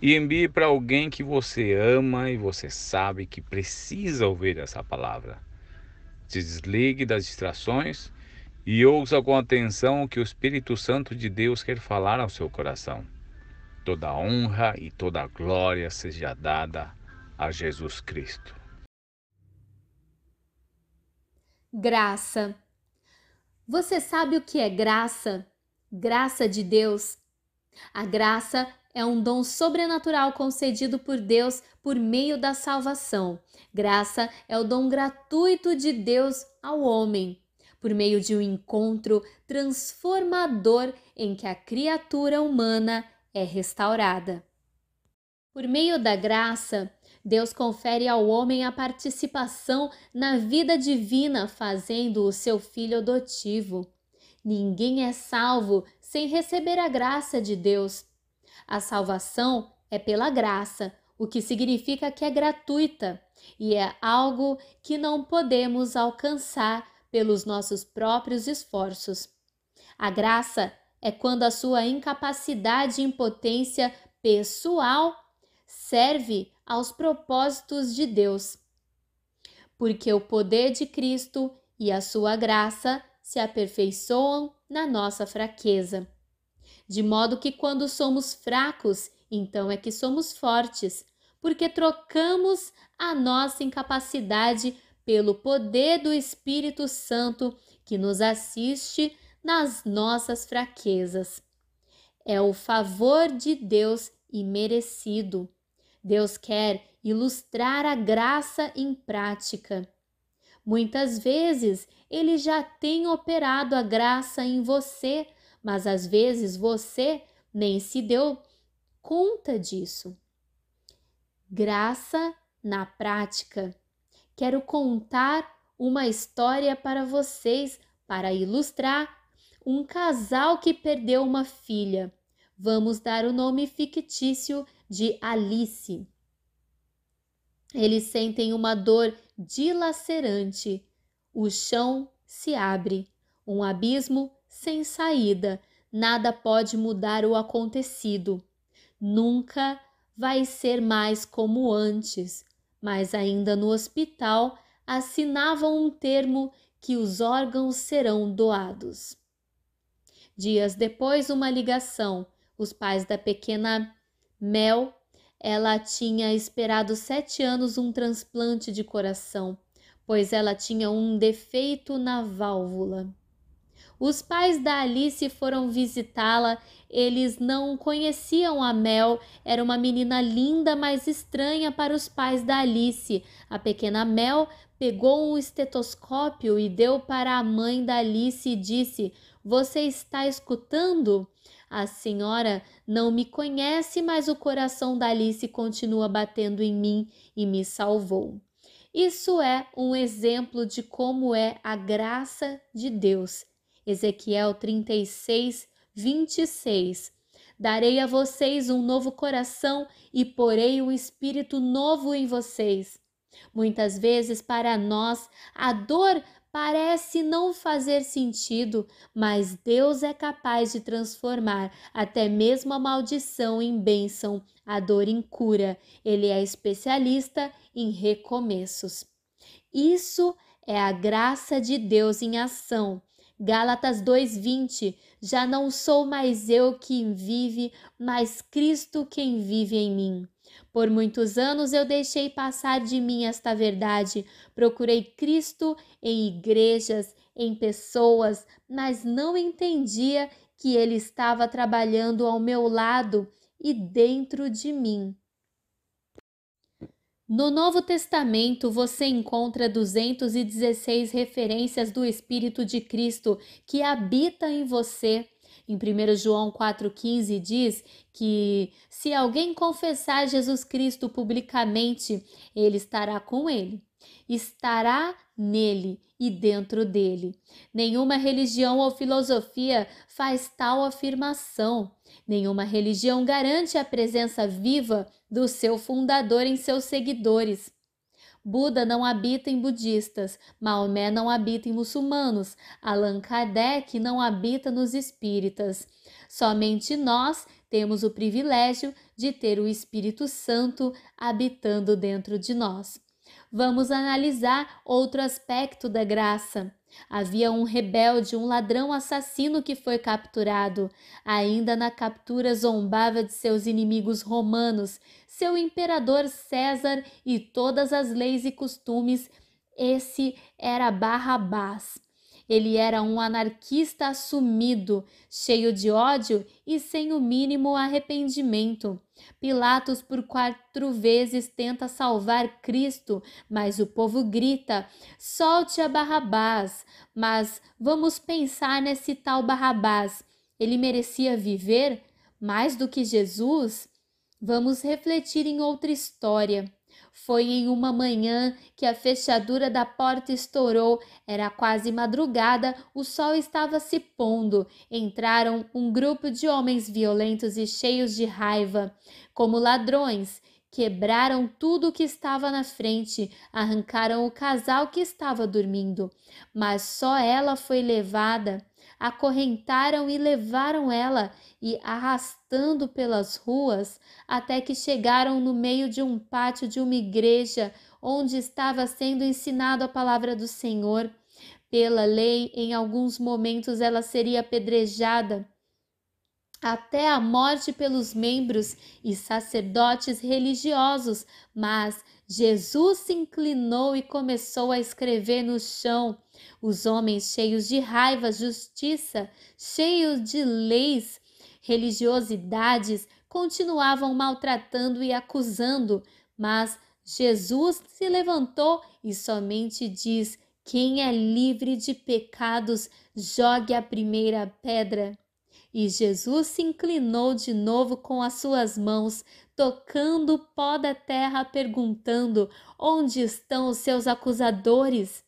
e envie para alguém que você ama e você sabe que precisa ouvir essa palavra. Se desligue das distrações e ouça com atenção o que o Espírito Santo de Deus quer falar ao seu coração. Toda honra e toda glória seja dada a Jesus Cristo. Graça. Você sabe o que é graça? Graça de Deus. A graça é um dom sobrenatural concedido por Deus por meio da salvação. Graça é o dom gratuito de Deus ao homem, por meio de um encontro transformador em que a criatura humana é restaurada. Por meio da graça, Deus confere ao homem a participação na vida divina, fazendo o seu filho adotivo. Ninguém é salvo sem receber a graça de Deus. A salvação é pela graça, o que significa que é gratuita e é algo que não podemos alcançar pelos nossos próprios esforços. A graça é quando a sua incapacidade e impotência pessoal serve aos propósitos de Deus. Porque o poder de Cristo e a sua graça se aperfeiçoam na nossa fraqueza de modo que quando somos fracos, então é que somos fortes, porque trocamos a nossa incapacidade pelo poder do Espírito Santo que nos assiste nas nossas fraquezas. É o favor de Deus imerecido. Deus quer ilustrar a graça em prática. Muitas vezes ele já tem operado a graça em você mas às vezes você nem se deu conta disso. Graça na prática. Quero contar uma história para vocês para ilustrar um casal que perdeu uma filha. Vamos dar o nome fictício de Alice. Eles sentem uma dor dilacerante. O chão se abre, um abismo sem saída, nada pode mudar o acontecido. Nunca vai ser mais como antes, mas ainda no hospital assinavam um termo que os órgãos serão doados. Dias depois, uma ligação. Os pais da pequena Mel, ela tinha esperado sete anos um transplante de coração, pois ela tinha um defeito na válvula. Os pais da Alice foram visitá-la. Eles não conheciam a Mel. Era uma menina linda, mas estranha para os pais da Alice. A pequena Mel pegou um estetoscópio e deu para a mãe da Alice e disse: Você está escutando? A senhora não me conhece, mas o coração da Alice continua batendo em mim e me salvou. Isso é um exemplo de como é a graça de Deus. Ezequiel 36, 26. Darei a vocês um novo coração e porei um espírito novo em vocês. Muitas vezes, para nós, a dor parece não fazer sentido, mas Deus é capaz de transformar até mesmo a maldição em bênção, a dor em cura. Ele é especialista em recomeços. Isso é a graça de Deus em ação. Gálatas 2:20 Já não sou mais eu quem vive, mas Cristo quem vive em mim. Por muitos anos eu deixei passar de mim esta verdade. Procurei Cristo em igrejas, em pessoas, mas não entendia que ele estava trabalhando ao meu lado e dentro de mim. No Novo Testamento você encontra 216 referências do Espírito de Cristo que habita em você. Em 1 João 4,15 diz que se alguém confessar Jesus Cristo publicamente, ele estará com ele, estará nele e dentro dele. Nenhuma religião ou filosofia faz tal afirmação. Nenhuma religião garante a presença viva do seu fundador em seus seguidores. Buda não habita em budistas, Maomé não habita em muçulmanos, Allan Kardec não habita nos espíritas. Somente nós temos o privilégio de ter o Espírito Santo habitando dentro de nós. Vamos analisar outro aspecto da graça. Havia um rebelde, um ladrão assassino que foi capturado. Ainda na captura zombava de seus inimigos romanos, seu imperador César e todas as leis e costumes. Esse era Barrabás. Ele era um anarquista assumido, cheio de ódio e sem o mínimo arrependimento. Pilatos por quatro vezes tenta salvar Cristo, mas o povo grita: solte a Barrabás. Mas vamos pensar nesse tal Barrabás. Ele merecia viver mais do que Jesus? Vamos refletir em outra história. Foi em uma manhã que a fechadura da porta estourou. Era quase madrugada, o sol estava se pondo. Entraram um grupo de homens violentos e cheios de raiva, como ladrões. Quebraram tudo o que estava na frente, arrancaram o casal que estava dormindo, mas só ela foi levada acorrentaram e levaram ela e arrastando pelas ruas até que chegaram no meio de um pátio de uma igreja onde estava sendo ensinado a palavra do Senhor. Pela lei, em alguns momentos ela seria apedrejada até a morte pelos membros e sacerdotes religiosos, mas Jesus se inclinou e começou a escrever no chão. Os homens cheios de raiva, justiça, cheios de leis, religiosidades, continuavam maltratando e acusando, mas Jesus se levantou e somente diz: Quem é livre de pecados, jogue a primeira pedra. E Jesus se inclinou de novo com as suas mãos, tocando o pó da terra, perguntando: Onde estão os seus acusadores?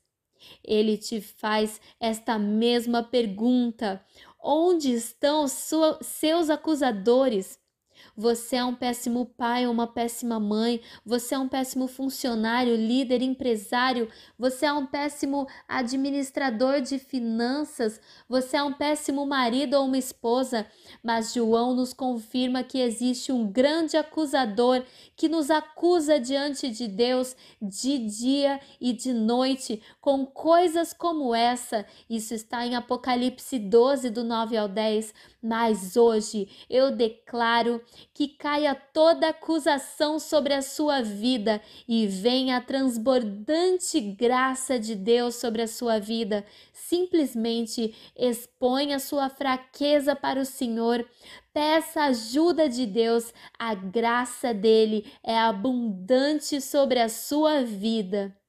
Ele te faz esta mesma pergunta: Onde estão seus acusadores? Você é um péssimo pai ou uma péssima mãe, você é um péssimo funcionário, líder, empresário, você é um péssimo administrador de finanças, você é um péssimo marido ou uma esposa, mas João nos confirma que existe um grande acusador que nos acusa diante de Deus de dia e de noite com coisas como essa. Isso está em Apocalipse 12, do 9 ao 10. Mas hoje eu declaro que caia toda acusação sobre a sua vida e venha a transbordante graça de Deus sobre a sua vida. Simplesmente exponha sua fraqueza para o Senhor. Peça ajuda de Deus, a graça dele é abundante sobre a sua vida.